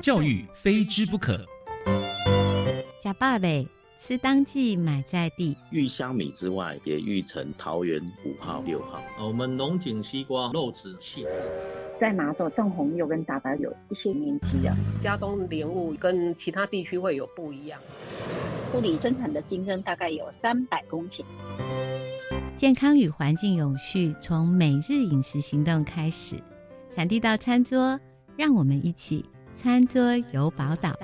教育非之不可。假爸呗吃当季，买在地。玉香米之外，也育成桃园五号、六号。我们龙井西瓜肉质细致。在麻豆种红柚跟大白有一些年纪的。佳冬莲雾跟其他地区会有不一样。埔里生产的金针大概有三百公顷。健康与环境永续，从每日饮食行动开始，产地到餐桌，让我们一起餐桌游宝岛。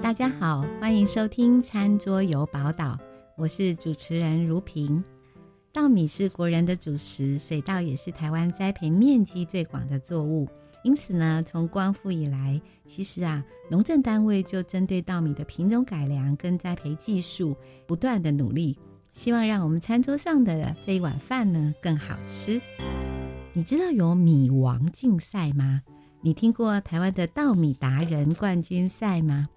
大家好，欢迎收听餐桌游宝岛，我是主持人如萍。稻米是国人的主食，水稻也是台湾栽培面积最广的作物。因此呢，从光复以来，其实啊，农政单位就针对稻米的品种改良跟栽培技术不断的努力，希望让我们餐桌上的这一碗饭呢更好吃。你知道有米王竞赛吗？你听过台湾的稻米达人冠军赛吗？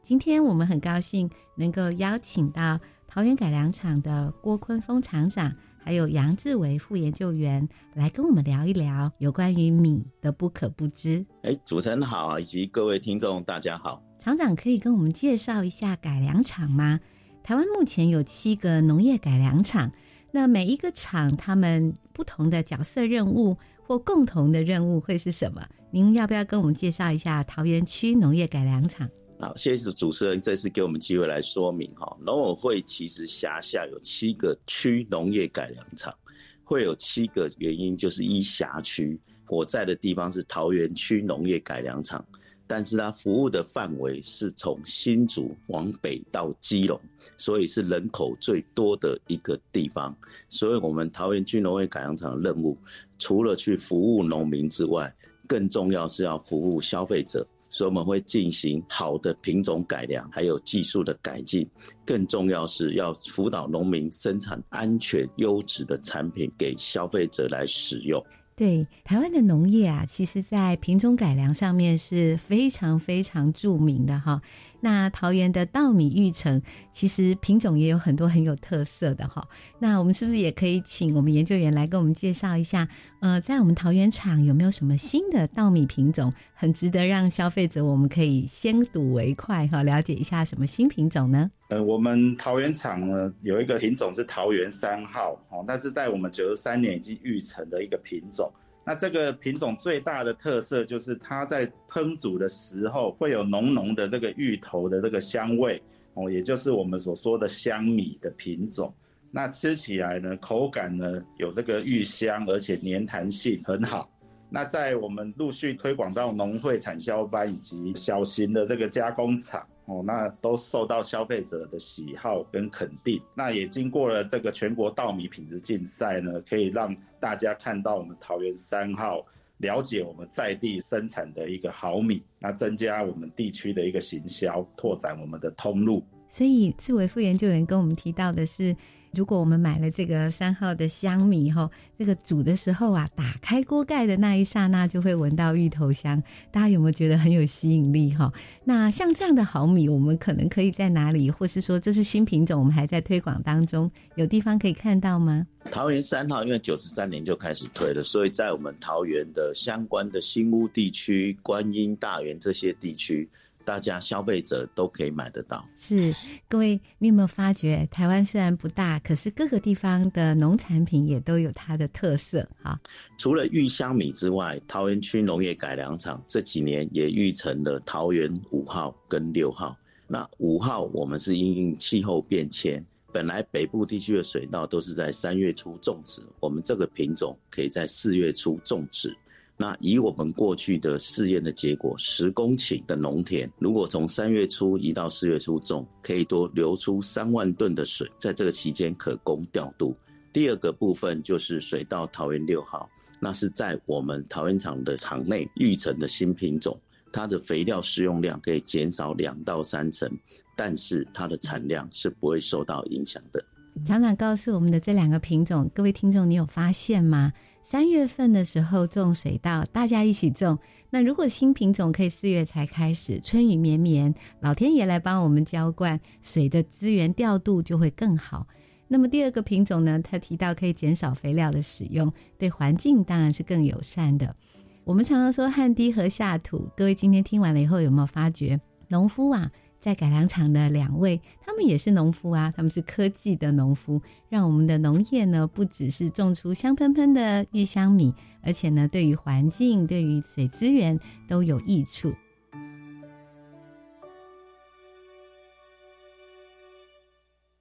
今天我们很高兴能够邀请到。桃园改良场的郭坤峰厂长，还有杨志伟副研究员来跟我们聊一聊有关于米的不可不知。哎，主持人好，以及各位听众大家好。厂长可以跟我们介绍一下改良场吗？台湾目前有七个农业改良场，那每一个厂他们不同的角色任务或共同的任务会是什么？您要不要跟我们介绍一下桃园区农业改良场？好，谢谢主持人这次给我们机会来说明哈。农委会其实辖下有七个区农业改良场，会有七个原因，就是一辖区。我在的地方是桃园区农业改良场，但是它服务的范围是从新竹往北到基隆，所以是人口最多的一个地方。所以，我们桃园区农业改良场的任务，除了去服务农民之外，更重要是要服务消费者。所以我们会进行好的品种改良，还有技术的改进，更重要是要辅导农民生产安全优质的产品给消费者来使用。对，台湾的农业啊，其实在品种改良上面是非常非常著名的哈。那桃园的稻米育成，其实品种也有很多很有特色的哈。那我们是不是也可以请我们研究员来跟我们介绍一下？呃，在我们桃园厂有没有什么新的稻米品种，很值得让消费者我们可以先睹为快哈？了解一下什么新品种呢？呃，我们桃园厂呢有一个品种是桃园三号哦，那是在我们九十三年已经育成的一个品种。那这个品种最大的特色就是它在烹煮的时候会有浓浓的这个芋头的这个香味哦，也就是我们所说的香米的品种。那吃起来呢，口感呢有这个芋香，而且粘弹性很好。那在我们陆续推广到农会产销班以及小型的这个加工厂。哦，那都受到消费者的喜好跟肯定。那也经过了这个全国稻米品质竞赛呢，可以让大家看到我们桃园三号，了解我们在地生产的一个好米，那增加我们地区的一个行销，拓展我们的通路。所以志伟副研究员跟我们提到的是。如果我们买了这个三号的香米哈，这个煮的时候啊，打开锅盖的那一刹那就会闻到芋头香，大家有没有觉得很有吸引力哈？那像这样的好米，我们可能可以在哪里，或是说这是新品种，我们还在推广当中，有地方可以看到吗？桃园三号因为九十三年就开始推了，所以在我们桃园的相关的新屋地区、观音、大园这些地区。大家消费者都可以买得到。是，各位，你有没有发觉，台湾虽然不大，可是各个地方的农产品也都有它的特色哈。除了玉香米之外，桃园区农业改良场这几年也育成了桃园五号跟六号。那五号我们是因应气候变迁，本来北部地区的水稻都是在三月初种植，我们这个品种可以在四月初种植。那以我们过去的试验的结果，十公顷的农田，如果从三月初移到四月初种，可以多流出三万吨的水，在这个期间可供调度。第二个部分就是水稻桃园六号，那是在我们桃园厂的厂内育成的新品种，它的肥料施用量可以减少两到三成，但是它的产量是不会受到影响的。厂长告诉我们的这两个品种，各位听众，你有发现吗？三月份的时候种水稻，大家一起种。那如果新品种可以四月才开始，春雨绵绵，老天爷来帮我们浇灌，水的资源调度就会更好。那么第二个品种呢，他提到可以减少肥料的使用，对环境当然是更友善的。我们常常说汗滴禾下土，各位今天听完了以后有没有发觉，农夫啊，在改良场的两位，他们也是农夫啊，他们是科技的农夫，让我们的农业呢，不只是种出香喷喷的玉香米，而且呢，对于环境、对于水资源都有益处。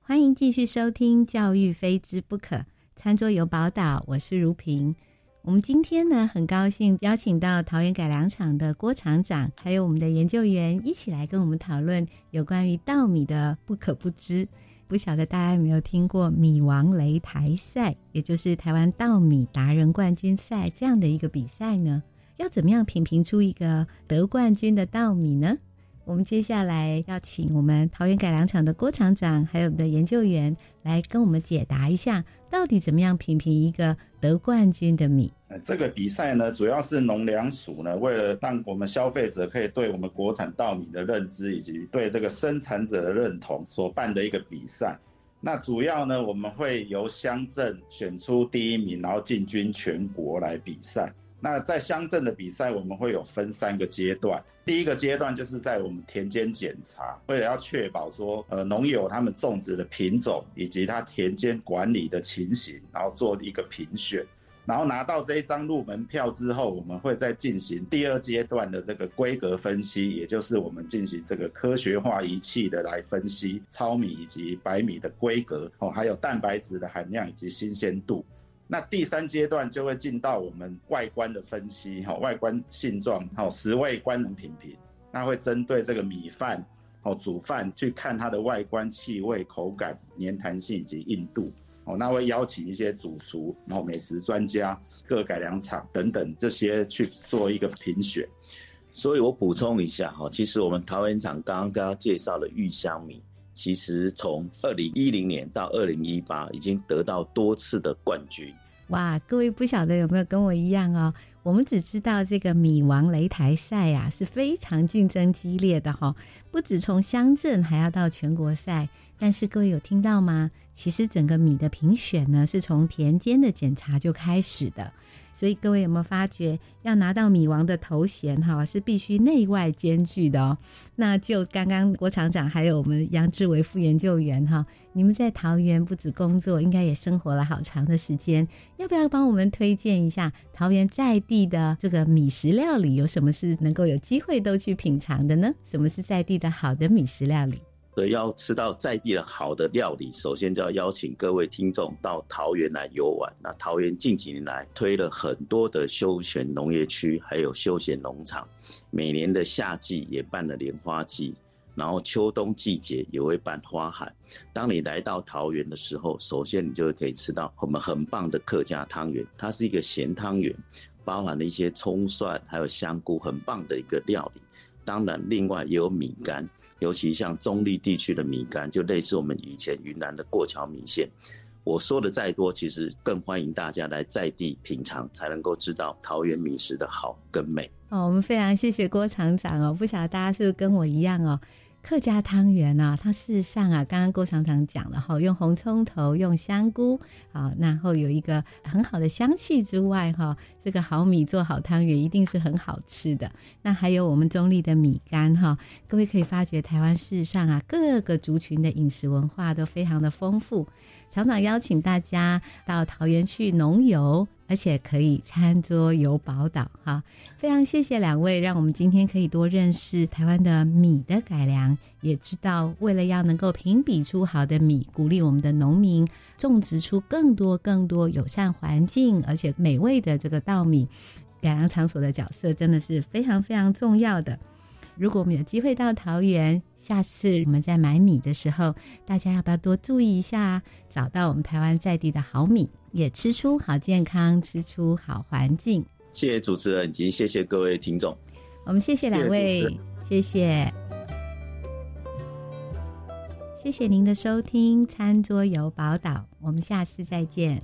欢迎继续收听《教育非知不可》，餐桌有宝岛，我是如萍。我们今天呢，很高兴邀请到桃园改良场的郭厂长，还有我们的研究员一起来跟我们讨论有关于稻米的不可不知。不晓得大家有没有听过米王擂台赛，也就是台湾稻米达人冠军赛这样的一个比赛呢？要怎么样品评出一个得冠军的稻米呢？我们接下来要请我们桃园改良场的郭厂长，还有我们的研究员来跟我们解答一下，到底怎么样品评一个得冠军的米？这个比赛呢，主要是农粮署呢，为了让我们消费者可以对我们国产稻米的认知，以及对这个生产者的认同所办的一个比赛。那主要呢，我们会由乡镇选出第一名，然后进军全国来比赛。那在乡镇的比赛，我们会有分三个阶段。第一个阶段就是在我们田间检查，为了要确保说，呃，农友他们种植的品种以及他田间管理的情形，然后做一个评选。然后拿到这一张入门票之后，我们会再进行第二阶段的这个规格分析，也就是我们进行这个科学化仪器的来分析糙米以及白米的规格哦，还有蛋白质的含量以及新鲜度。那第三阶段就会进到我们外观的分析，哈，外观性状，哈，食味官能品评。那会针对这个米饭，哦，煮饭去看它的外观、气味、口感、粘弹性以及硬度，哦，那会邀请一些主厨，然后美食专家、各改良厂等等这些去做一个评选。所以我补充一下，哈，其实我们桃园厂刚刚刚刚介绍了玉香米。其实从二零一零年到二零一八，已经得到多次的冠军。哇，各位不晓得有没有跟我一样哦？我们只知道这个米王擂台赛呀，是非常竞争激烈的哈，不止从乡镇，还要到全国赛。但是各位有听到吗？其实整个米的评选呢，是从田间的检查就开始的。所以各位有没有发觉，要拿到米王的头衔哈，是必须内外兼具的哦。那就刚刚郭厂长还有我们杨志伟副研究员哈，你们在桃园不止工作，应该也生活了好长的时间。要不要帮我们推荐一下桃园在地的这个米食料理？有什么是能够有机会都去品尝的呢？什么是在地的好的米食料理？所以要吃到在地的好的料理，首先就要邀请各位听众到桃园来游玩。那桃园近几年来推了很多的休闲农业区，还有休闲农场。每年的夏季也办了莲花季，然后秋冬季节也会办花海。当你来到桃园的时候，首先你就可以吃到我们很棒的客家汤圆，它是一个咸汤圆，包含了一些葱蒜还有香菇，很棒的一个料理。当然，另外也有米干，尤其像中立地区的米干，就类似我们以前云南的过桥米线。我说的再多，其实更欢迎大家来在地品尝，才能够知道桃园米食的好跟美。哦，我们非常谢谢郭厂长哦，不晓得大家是不是跟我一样哦。客家汤圆啊，它事实上啊，刚刚郭厂长讲了哈，用红葱头，用香菇，啊，然后有一个很好的香气之外，哈，这个好米做好汤圆一定是很好吃的。那还有我们中立的米干哈，各位可以发觉台湾事实上啊，各个族群的饮食文化都非常的丰富。厂长邀请大家到桃园去农游。而且可以餐桌游宝岛哈，非常谢谢两位，让我们今天可以多认识台湾的米的改良，也知道为了要能够评比出好的米，鼓励我们的农民种植出更多更多友善环境而且美味的这个稻米，改良场所的角色真的是非常非常重要的。如果我们有机会到桃园，下次我们在买米的时候，大家要不要多注意一下，找到我们台湾在地的好米？也吃出好健康，吃出好环境。谢谢主持人，以及谢谢各位听众。我们谢谢两位，谢谢，谢谢，您的收听《餐桌游宝岛》，我们下次再见。